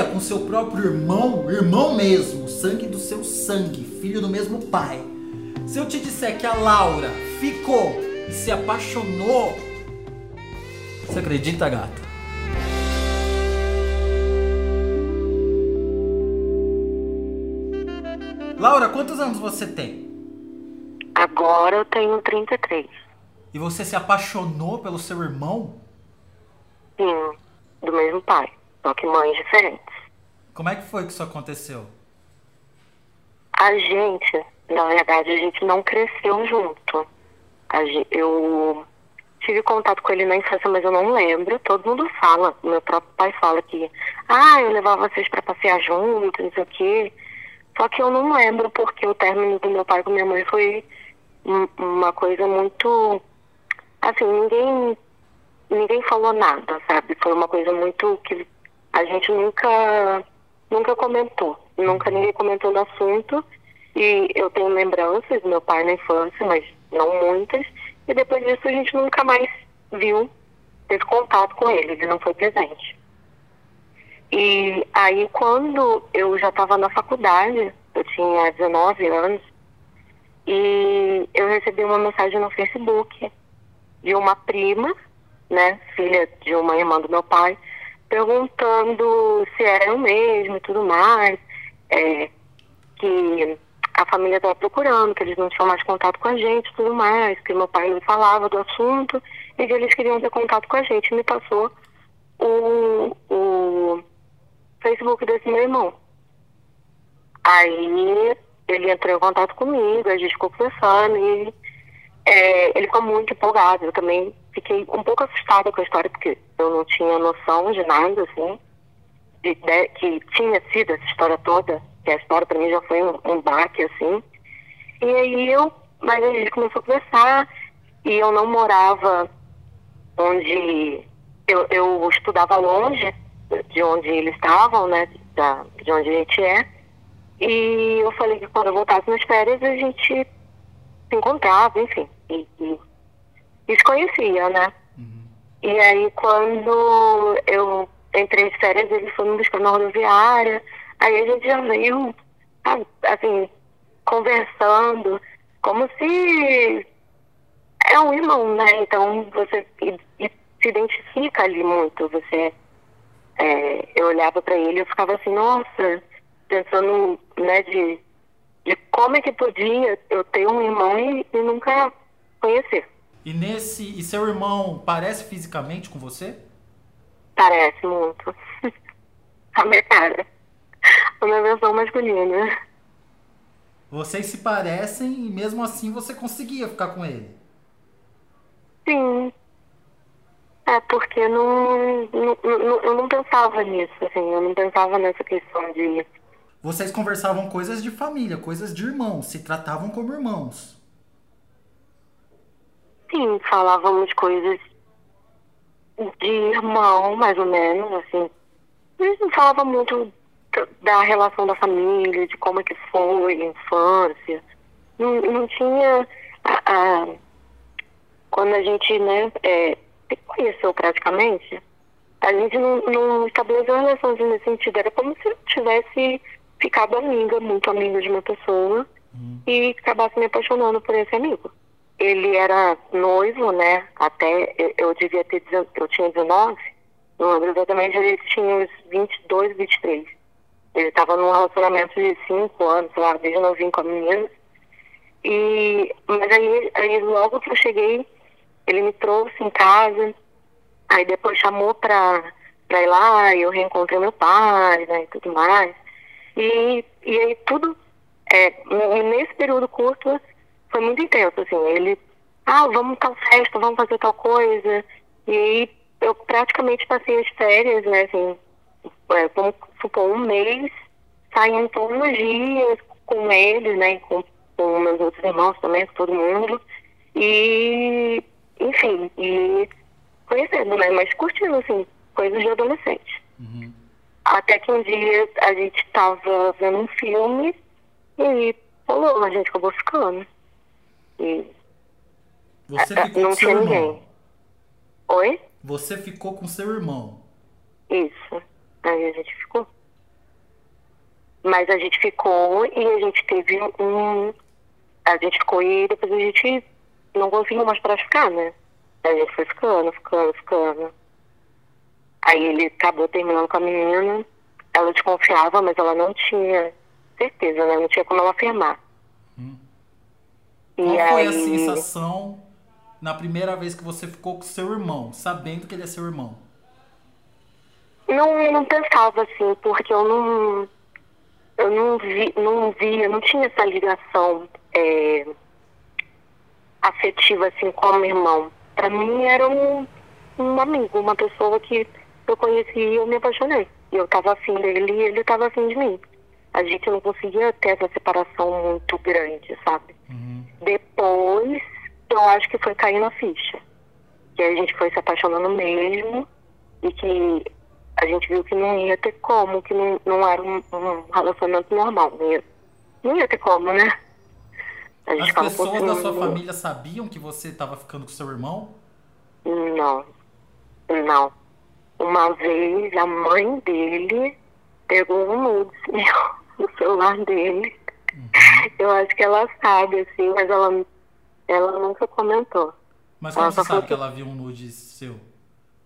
ficaria com seu próprio irmão, irmão mesmo, sangue do seu sangue, filho do mesmo pai. Se eu te disser que a Laura ficou e se apaixonou, você acredita, gata? Laura, quantos anos você tem? Agora eu tenho 33. E você se apaixonou pelo seu irmão? Sim, do mesmo pai, só que mães diferentes. Como é que foi que isso aconteceu? A gente, na verdade, a gente não cresceu junto. Eu tive contato com ele na infância, mas eu não lembro. Todo mundo fala, meu próprio pai fala que, ah, eu levava vocês pra passear juntos, não sei o quê. Só que eu não lembro porque o término do meu pai com minha mãe foi um- uma coisa muito. Assim, ninguém. Ninguém falou nada, sabe? Foi uma coisa muito que a gente nunca. Nunca comentou. Nunca ninguém comentou no assunto. E eu tenho lembranças do meu pai na infância, mas não muitas. E depois disso a gente nunca mais viu, teve contato com ele, ele não foi presente. E aí quando eu já estava na faculdade, eu tinha 19 anos, e eu recebi uma mensagem no Facebook de uma prima, né, filha de uma irmã do meu pai, perguntando se era eu mesmo e tudo mais, é, que a família estava procurando, que eles não tinham mais contato com a gente tudo mais, que meu pai não falava do assunto e que eles queriam ter contato com a gente. Me passou o, o Facebook desse meu irmão. Aí ele entrou em contato comigo, a gente ficou conversando e é, ele ficou muito empolgado. Eu também fiquei um pouco assustada com a história, porque eu não tinha noção de nada, assim, de, de- que tinha sido essa história toda, que a história pra mim já foi um, um baque, assim. E aí eu, mas a gente começou a conversar e eu não morava onde eu, eu estudava longe de onde eles estavam, né, da, de onde a gente é. E eu falei que quando eu voltasse nas férias a gente se encontrava, enfim, e, e, e se conhecia, né? E aí quando eu entrei de férias, ele foi me buscar na rodoviária, aí a gente já veio, assim, conversando, como se é um irmão, né? Então você se identifica ali muito, você é, eu olhava para ele e eu ficava assim, nossa, pensando, né, de, de como é que podia eu ter um irmão e, e nunca conhecer. E nesse. E seu irmão parece fisicamente com você? Parece muito. A minha cara. A minha versão masculina. Vocês se parecem e mesmo assim você conseguia ficar com ele. Sim. É porque não, não, não- eu não pensava nisso, assim, eu não pensava nessa questão de. Vocês conversavam coisas de família, coisas de irmãos, se tratavam como irmãos. Sim, falávamos coisas de irmão, mais ou menos, assim. A gente não falava muito da- relação da família, de como é que foi a infância. Não, não tinha. A, a- quando a gente, né, é, se conheceu praticamente, a gente não, não estabeleceu relações nesse sentido. Era como se eu tivesse ficado amiga, muito amiga de uma pessoa, e acabasse me apaixonando por esse amigo ele era noivo, né? Até eu, devia ter, eu tinha 19, não lembro exatamente, ele tinha uns 22, 23. Ele estava num relacionamento de 5 anos, lá, desde novinho com a menina. E, mas aí, aí logo que eu cheguei, ele me trouxe em casa, aí depois chamou pra, pra ir lá, eu reencontrei meu pai, né, e tudo mais. E, e aí tudo, é, nesse período curto, foi muito intenso, assim, ele, ah, vamos tal festa, vamos fazer tal coisa, e aí eu praticamente passei as férias, né, assim, é, vamos supor, um mês, saindo todos os dias com ele, né, com, com meus outros irmãos também, com todo mundo, e, enfim, e conhecendo, né, mas curtindo, assim, coisas de adolescente. Até que um dia a gente tava vendo um filme e rolou, a gente acabou ficando. E Você ah, ficou não com seu irmão. ninguém. Oi? Você ficou com seu irmão. Isso. Aí a gente ficou. Mas a gente ficou e a gente teve um. A gente ficou e depois a gente não conseguiu mais para ficar, né? A gente foi ficando, ficando, ficando. Aí ele acabou terminando com a menina. Ela desconfiava, mas ela não tinha certeza, né? Não tinha como ela afirmar. E Qual foi a aí- sensação na primeira vez que você ficou com seu irmão, sabendo que ele é seu irmão? Não, não pensava assim, porque eu não. Eu não vi, não via, não tinha essa ligação é, afetiva assim com o meu irmão. Pra mim era um, um amigo, uma pessoa que eu conheci e eu me apaixonei. E eu tava afim dele e ele tava afim de mim. A gente não conseguia ter essa separação muito grande, sabe? Uhum. Depois, eu acho que foi caindo a ficha. Que a gente foi se apaixonando mesmo e que a gente viu que não ia ter como, que não, não era um, um relacionamento normal. Não ia, não ia ter como, né? A gente As pessoas da sua família sabiam que você estava ficando com seu irmão? Não, não. Uma vez a mãe dele pegou um nudes meu no celular dele. Eu acho que ela sabe, assim, mas ela, ela nunca comentou. Mas como Ela você sabe que ela viu um nude seu?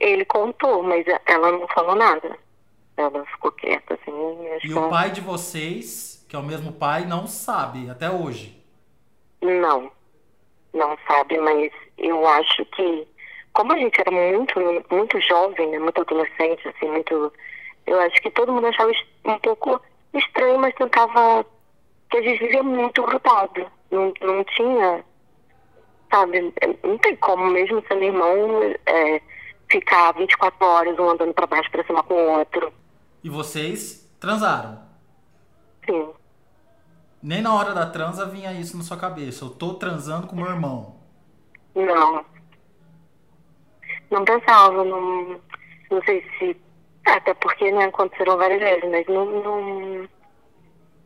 Ele contou, mas ela não falou nada. Ela ficou quieta, assim. E o pai de vocês, que é o mesmo pai, não sabe até hoje. Não, não sabe, mas eu acho que, como a gente era muito, muito jovem, né, muito adolescente, assim, muito. Eu acho que todo mundo achava um pouco estranho, mas tentava. Que a gente vivia muito grudado. Não, não tinha. Sabe, não tem como, mesmo sendo irmão, é, ficar 24 horas um andando pra baixo pra cima com o outro. E vocês transaram. Sim. Nem na hora da transa vinha isso na sua cabeça. Eu tô transando com meu irmão. Não. Não pensava, não, não sei se. Até porque né, aconteceram várias vezes, mas não, não.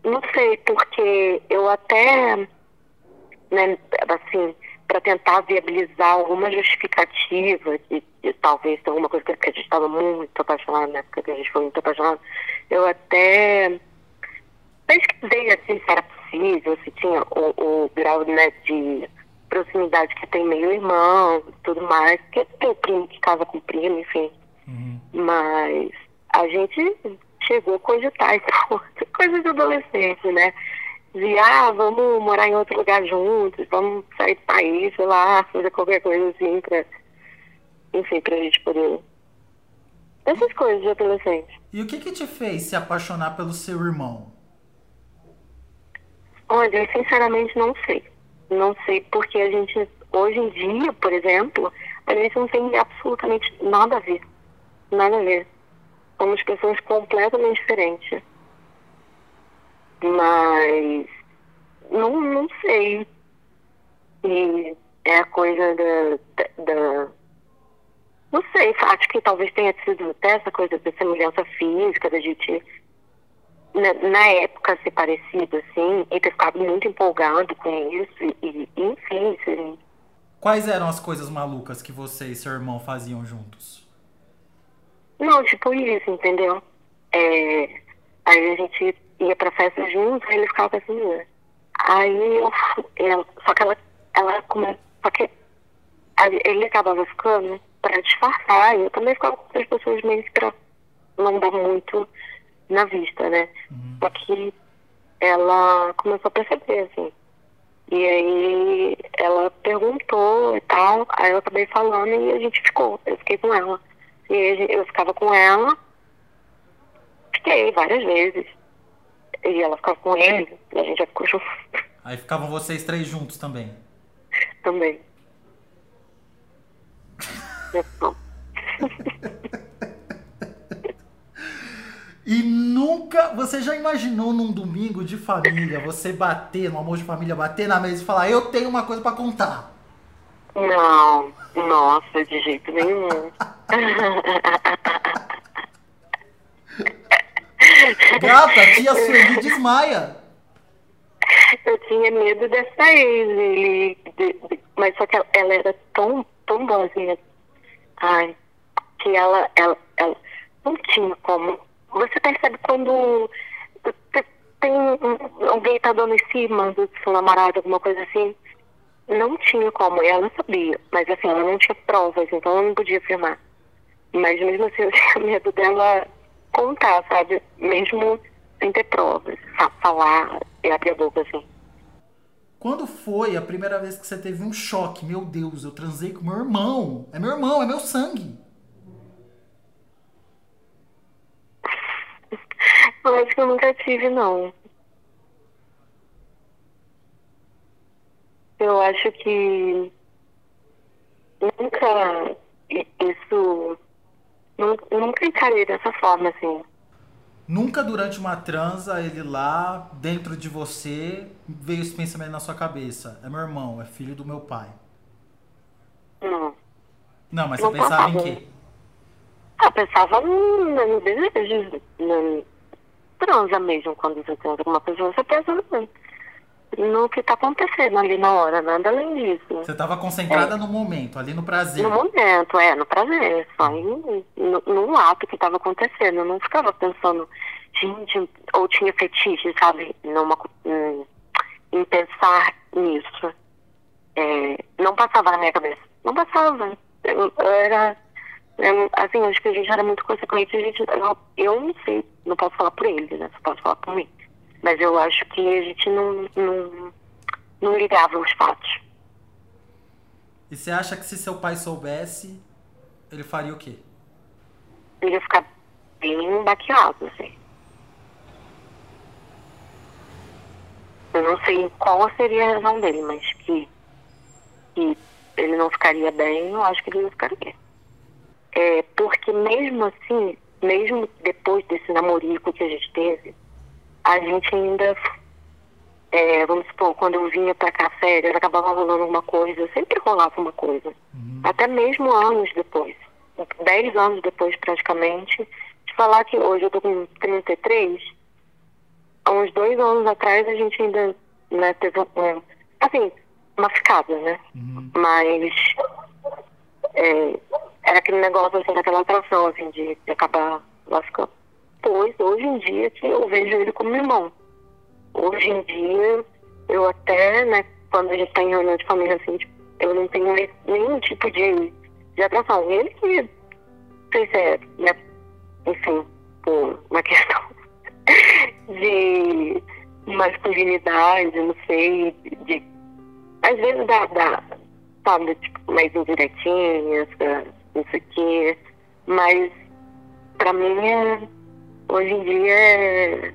Não sei, porque eu até. Né, assim, para tentar viabilizar alguma justificativa de, de talvez alguma coisa que a gente estava muito apaixonado, na época que a gente foi muito apaixonado, eu até pesquisei assim se era possível, se tinha o, o grau né, de proximidade que tem meio irmão e tudo mais, porque tem primo que casa com primo, enfim. Uhum. Mas a gente chegou a cogitar, então, coisa de adolescente, né? De, ah, vamos morar em outro lugar juntos, vamos sair do país, sei lá, fazer qualquer coisa assim pra, enfim, pra gente poder... Essas coisas de adolescente. E o que que te fez se apaixonar pelo seu irmão? Olha, eu sinceramente não sei. Não sei porque a gente, hoje em dia, por exemplo, a gente não tem absolutamente nada a ver. Nada a ver. Somos pessoas completamente diferentes. Mas não, não sei. E é a coisa da, da, Não sei, acho que talvez tenha sido até essa coisa da semelhança física, da gente na, na época ser parecido, assim, e ter ficado muito empolgado com isso, e, e, enfim, assim, Quais eram as coisas malucas que você e seu irmão faziam juntos? Não, tipo isso, entendeu? É, aí a gente ia pra festa junto, aí ele ficava com essa menina. Aí eu, ela, só que ela, ela come, só que ele acabava ficando pra disfarçar, e eu também ficava com as pessoas meio que pra não dar muito na vista, né? Só que ela começou a perceber, assim. E aí ela perguntou e tal, aí eu acabei falando e a gente ficou, eu fiquei com ela. E eu ficava com ela, fiquei várias vezes. E ela ficava com ele, e a gente já ficou junto Aí ficavam vocês três juntos também. também. É. E nunca. Você já imaginou num domingo de família você bater, no almoço de família, bater na mesa e falar: Eu tenho uma coisa pra contar? Não, nossa, de jeito nenhum. Gata, tia Sueli desmaia. Eu tinha medo dessa ex, ele, de- de- mas só que ela, ela era tão, tão boazinha. Ai, que ela, ela, ela não tinha como. Você percebe quando. tem alguém tá dando em cima do seu namorado, alguma coisa assim. Não tinha como, ela sabia, mas assim, ela não tinha provas, então ela não podia afirmar. Mas mesmo assim, eu tinha medo dela contar, sabe? Mesmo sem ter provas, falar e abrir a boca assim. Quando foi a primeira vez que você teve um choque? Meu Deus, eu transei com meu irmão. É meu irmão, é meu sangue. Eu acho que eu nunca tive, não. Eu acho que nunca isso. Nunca encarei dessa forma, assim. Nunca durante uma transa, ele lá, dentro de você, veio esse pensamento na sua cabeça. É meu irmão, é filho do meu pai. Não. Não, mas você não pensava em quê? Ah, pensava no, no desejo, na transa mesmo. Quando você transa com uma pessoa, você pensa no, no que tá acontecendo ali na hora, nada além disso. Você tava concentrada é. no momento, ali no prazer. No momento, é, no prazer. Só em, no, no ato que tava acontecendo. Eu não ficava pensando, gente, ou tinha fetiche, sabe? Numa, em, em pensar nisso. É, não passava na minha cabeça. Não passava. Eu, eu era. Eu, assim, acho que a gente era muito consequente. A gente, eu, eu não sei, não posso falar por ele, né? Só posso falar por mim. Mas eu acho que a gente não, não, não ligava os fatos. E você acha que se seu pai soubesse, ele faria o quê? Ele ia ficar bem baqueado, assim. Eu não sei qual seria a razão dele, mas que, que ele não ficaria bem, eu acho que ele não ficaria. É, porque mesmo assim, mesmo depois desse namorico que a gente teve, a gente ainda, é, vamos supor, quando eu vinha pra cá férias, acabava rolando uma coisa, sempre rolava uma coisa. Uhum. Até mesmo anos depois, dez anos depois praticamente, de falar que hoje eu tô com 33, há uns dois anos atrás a gente ainda né, teve um, assim, uma ficada, né? Uhum. Mas é, era aquele negócio assim, daquela atração, assim, de, de acabar lascando depois, hoje em dia, que eu vejo ele como irmão. Hoje em dia, eu até, né, quando a gente está em reunião de família, assim, tipo, eu não tenho nenhum tipo de, de atração. Ele que, se é, né, enfim, por uma questão de masculinidade, não sei, de, às vezes dá, dá sabe, tipo, mais indiretinhas, não sei o quê, mas pra mim é hoje em dia é,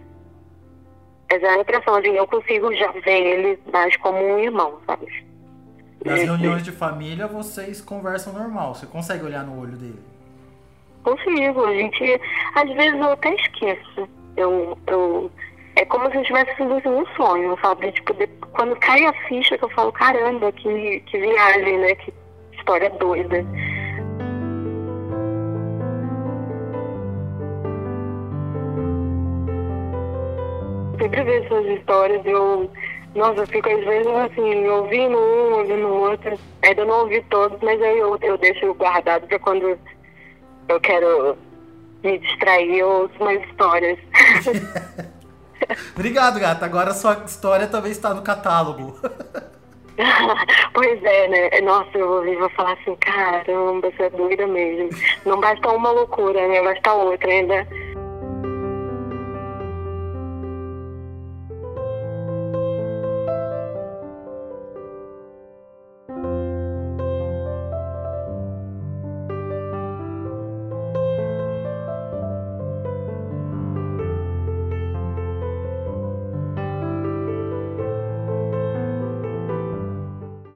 é já a impressão de eu consigo já ver ele mais como um irmão, sabe? Nas reuniões de família vocês conversam normal, você consegue olhar no olho dele? Consigo, a gente. Às vezes eu até esqueço. Eu, eu, é como se eu tivesse sido assim, um sonho, sabe? Tipo, de, quando cai a ficha que eu falo, caramba, que, que viagem, né? Que história doida. Sempre vejo suas histórias, eu, nossa, eu fico às vezes assim, ouvindo um, ouvindo outro. Ainda não ouvi todos, mas aí eu, eu deixo guardado para quando eu quero me distrair, eu ouço mais histórias. Obrigado, gata. Agora a sua história também está no catálogo. pois é, né? Nossa, eu vou ouvir vou falar assim, caramba, você é doida mesmo. Não basta uma loucura, né? Basta outra ainda